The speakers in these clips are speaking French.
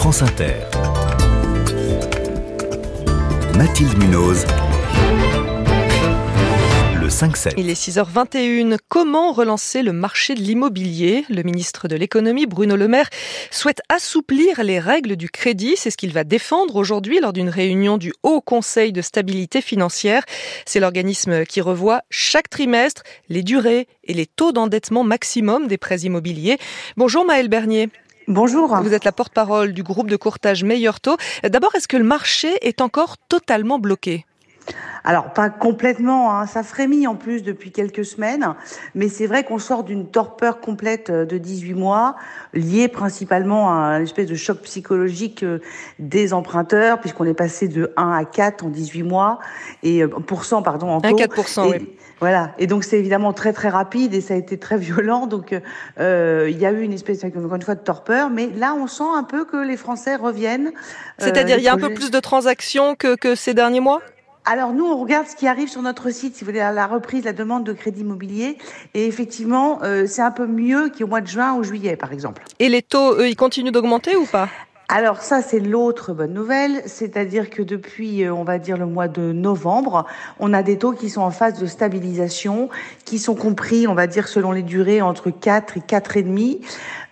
France Inter. Mathilde Munoz. Le 5-7. Il est 6h21. Comment relancer le marché de l'immobilier? Le ministre de l'économie, Bruno Le Maire, souhaite assouplir les règles du crédit. C'est ce qu'il va défendre aujourd'hui lors d'une réunion du Haut Conseil de stabilité financière. C'est l'organisme qui revoit chaque trimestre les durées et les taux d'endettement maximum des prêts immobiliers. Bonjour Maëlle Bernier. Bonjour. Vous êtes la porte-parole du groupe de courtage Meilleur Taux. D'abord, est-ce que le marché est encore totalement bloqué? Alors pas complètement, hein. ça frémit en plus depuis quelques semaines, mais c'est vrai qu'on sort d'une torpeur complète euh, de 18 mois, liée principalement à une espèce de choc psychologique euh, des emprunteurs, puisqu'on est passé de 1 à 4 en 18 mois, et euh, pourcent pardon en taux. 1 4%, oui. Voilà, et donc c'est évidemment très très rapide et ça a été très violent, donc euh, il y a eu une espèce encore une fois de torpeur, mais là on sent un peu que les Français reviennent. C'est-à-dire il y a un peu plus de transactions que, que ces derniers mois? Alors nous, on regarde ce qui arrive sur notre site, si vous voulez, la reprise, la demande de crédit immobilier. Et effectivement, euh, c'est un peu mieux qu'au mois de juin ou juillet, par exemple. Et les taux, eux, ils continuent d'augmenter ou pas? Alors ça, c'est l'autre bonne nouvelle, c'est-à-dire que depuis, euh, on va dire, le mois de novembre, on a des taux qui sont en phase de stabilisation, qui sont compris, on va dire, selon les durées, entre 4 et 4,5.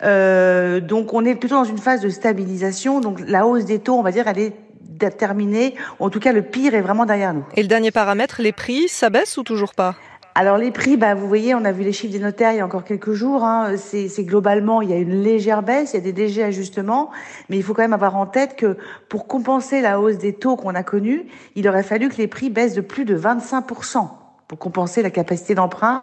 Euh, donc on est plutôt dans une phase de stabilisation. Donc la hausse des taux, on va dire, elle est terminé. En tout cas, le pire est vraiment derrière nous. Et le dernier paramètre, les prix, ça baisse ou toujours pas? Alors les prix, bah, vous voyez, on a vu les chiffres des notaires il y a encore quelques jours. Hein, c'est globalement, il y a une légère baisse, il y a des légers ajustements, mais il faut quand même avoir en tête que pour compenser la hausse des taux qu'on a connue, il aurait fallu que les prix baissent de plus de 25% pour compenser la capacité d'emprunt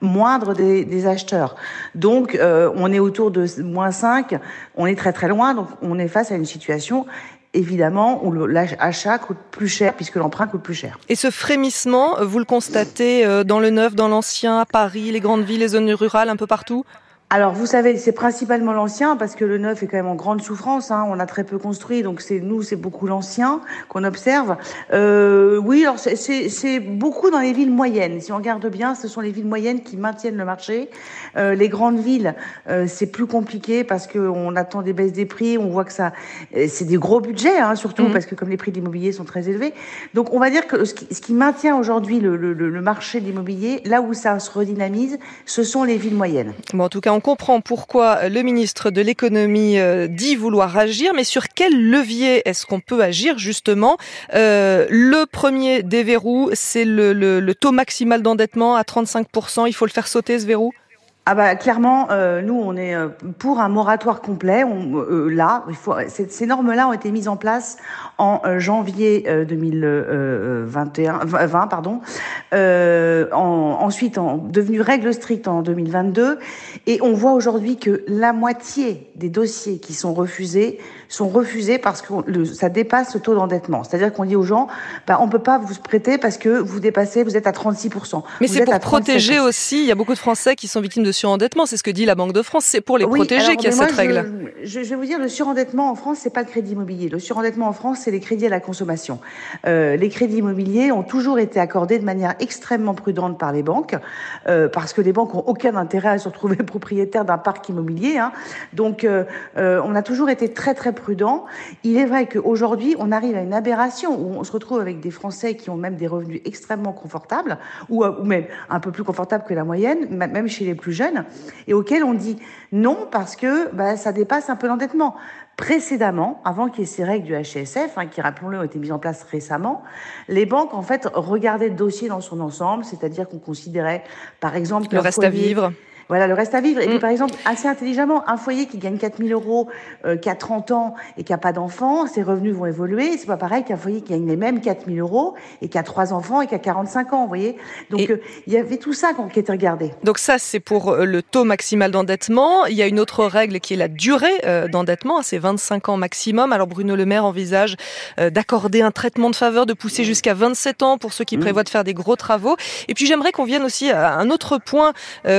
moindre des, des, acheteurs. Donc, euh, on est autour de moins 5, on est très très loin, donc on est face à une situation évidemment, où l'achat coûte plus cher puisque l'emprunt coûte plus cher. Et ce frémissement, vous le constatez euh, dans le neuf, dans l'ancien, à Paris, les grandes villes, les zones rurales, un peu partout? Alors, vous savez, c'est principalement l'ancien parce que le neuf est quand même en grande souffrance. Hein. On a très peu construit, donc c'est nous, c'est beaucoup l'ancien qu'on observe. Euh, oui, alors c'est beaucoup dans les villes moyennes. Si on regarde bien, ce sont les villes moyennes qui maintiennent le marché. Euh, les grandes villes, euh, c'est plus compliqué parce qu'on attend des baisses des prix. On voit que ça, euh, c'est des gros budgets, hein, surtout mmh. parce que comme les prix de l'immobilier sont très élevés. Donc, on va dire que ce qui, ce qui maintient aujourd'hui le, le, le, marché de l'immobilier, là où ça se redynamise, ce sont les villes moyennes. Bon, en tout cas, on comprend pourquoi le ministre de l'économie euh, dit vouloir agir, mais sur quel levier est-ce qu'on peut agir justement? Euh, Le premier des verrous, c'est le taux maximal d'endettement à 35%. Il faut le faire sauter ce verrou? Ah bah clairement, euh, nous on est euh, pour un moratoire complet. On, euh, là, il faut, ces normes-là ont été mises en place en janvier 2021, 20 pardon. En, ensuite, en devenu règle stricte en 2022, et on voit aujourd'hui que la moitié des dossiers qui sont refusés sont refusés parce que ça dépasse le taux d'endettement. C'est-à-dire qu'on dit aux gens, bah, on peut pas vous prêter parce que vous dépassez, vous êtes à 36% Mais c'est pour protéger aussi. Il y a beaucoup de Français qui sont victimes de surendettement. C'est ce que dit la Banque de France. C'est pour les protéger qu'il y a cette règle. Je, je, vais vous dire, le surendettement en France, c'est pas le crédit immobilier. Le surendettement en France, c'est les crédits à la consommation. Euh, les crédits immobiliers ont toujours été accordés de manière extrêmement prudente par les banques, euh, parce que les banques ont aucun intérêt à se retrouver propriétaires d'un parc immobilier. Hein. Donc, euh, euh, on a toujours été très très prudent. Il est vrai qu'aujourd'hui, on arrive à une aberration où on se retrouve avec des Français qui ont même des revenus extrêmement confortables, ou, ou même un peu plus confortables que la moyenne, même chez les plus jeunes et auquel on dit non parce que bah, ça dépasse un peu l'endettement. Précédemment, avant qu'il y ait ces règles du HSF, hein, qui, rappelons-le, ont été mises en place récemment, les banques, en fait, regardaient le dossier dans son ensemble, c'est-à-dire qu'on considérait, par exemple... Le reste à vivre voilà, le reste à vivre. Et puis, mm. par exemple, assez intelligemment, un foyer qui gagne 4 000 euros, euh, qui a 30 ans et qui a pas d'enfants, ses revenus vont évoluer. C'est pas pareil qu'un foyer qui gagne les mêmes 4 000 euros et qui a trois enfants et qui a 45 ans, vous voyez. Donc, euh, il y avait tout ça qui était regardé. Donc ça, c'est pour euh, le taux maximal d'endettement. Il y a une autre règle qui est la durée euh, d'endettement. C'est 25 ans maximum. Alors, Bruno Le Maire envisage d'accorder un traitement de faveur, de pousser jusqu'à 27 ans pour ceux qui mm. prévoient de faire des gros travaux. Et puis, j'aimerais qu'on vienne aussi à un autre point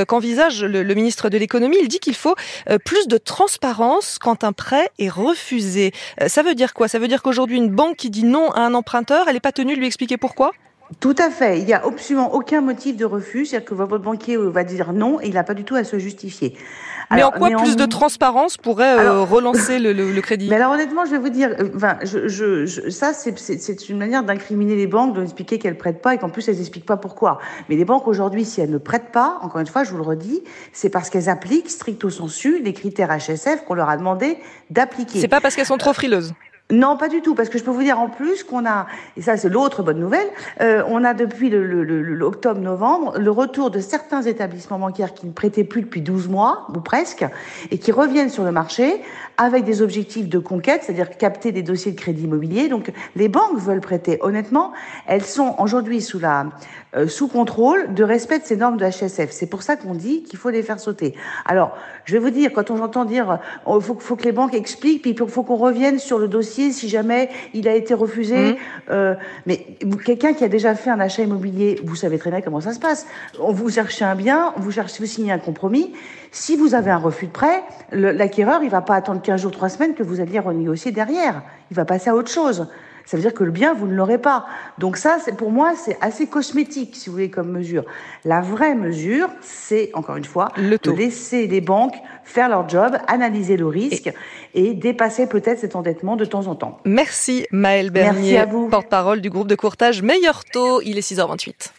qu'envisage le, ministre de l'économie, il dit qu'il faut euh, plus de transparence quand un prêt est refusé. Euh, ça veut dire quoi? Ça veut dire qu'aujourd'hui, une banque qui dit non à un emprunteur, elle n'est pas tenue de lui expliquer pourquoi? Tout à fait. Il n'y a absolument aucun motif de refus. C'est-à-dire que votre banquier va dire non et il n'a pas du tout à se justifier. Mais en quoi plus de transparence pourrait euh, relancer le, le, crédit? Mais alors honnêtement, je vais vous dire, euh, enfin, je, je, je ça c'est une manière d'incriminer les banques, de expliquer qu'elles prêtent pas et qu'en plus elles n'expliquent pas pourquoi. Mais les banques aujourd'hui, si elles ne prêtent pas, encore une fois, je vous le redis, c'est parce qu'elles appliquent stricto sensu les critères HSF qu'on leur a demandé d'appliquer. C'est pas parce qu'elles sont trop frileuses. Non, pas du tout, parce que je peux vous dire en plus qu'on a, et ça c'est l'autre bonne nouvelle, euh, on a depuis l'octobre-novembre le, le, retour de certains établissements bancaires qui ne prêtaient plus depuis 12 mois, ou presque, et qui reviennent sur le marché avec des objectifs de conquête, c'est-à-dire capter des dossiers de crédit immobilier. Donc les banques veulent prêter. Honnêtement, elles sont aujourd'hui sous la euh, sous contrôle de respect de ces normes de HSF. C'est pour ça qu'on dit qu'il faut les faire sauter. Alors, je vais vous dire, quand on entend dire, il faut, faut, que les banques expliquent, puis il faut qu'on revienne sur le dossier si jamais il a été refusé. Mmh. Euh, mais quelqu'un qui a déjà fait un achat immobilier, vous savez très bien comment ça se passe. On vous cherchez un bien, vous cherchez, vous signez un compromis. Si vous avez un refus de prêt, l'acquéreur, il va pas attendre 15 jours, 3 semaines que vous alliez renégocier derrière. Il va passer à autre chose ça veut dire que le bien, vous ne l'aurez pas. Donc ça, c'est pour moi, c'est assez cosmétique, si vous voulez, comme mesure. La vraie mesure, c'est, encore une fois, de laisser les banques faire leur job, analyser le risque et, dépasser peut-être cet endettement de temps en temps. Merci Maëlle Bernier, porte-parole du groupe de courtage Meilleur Taux. Il est 6h28.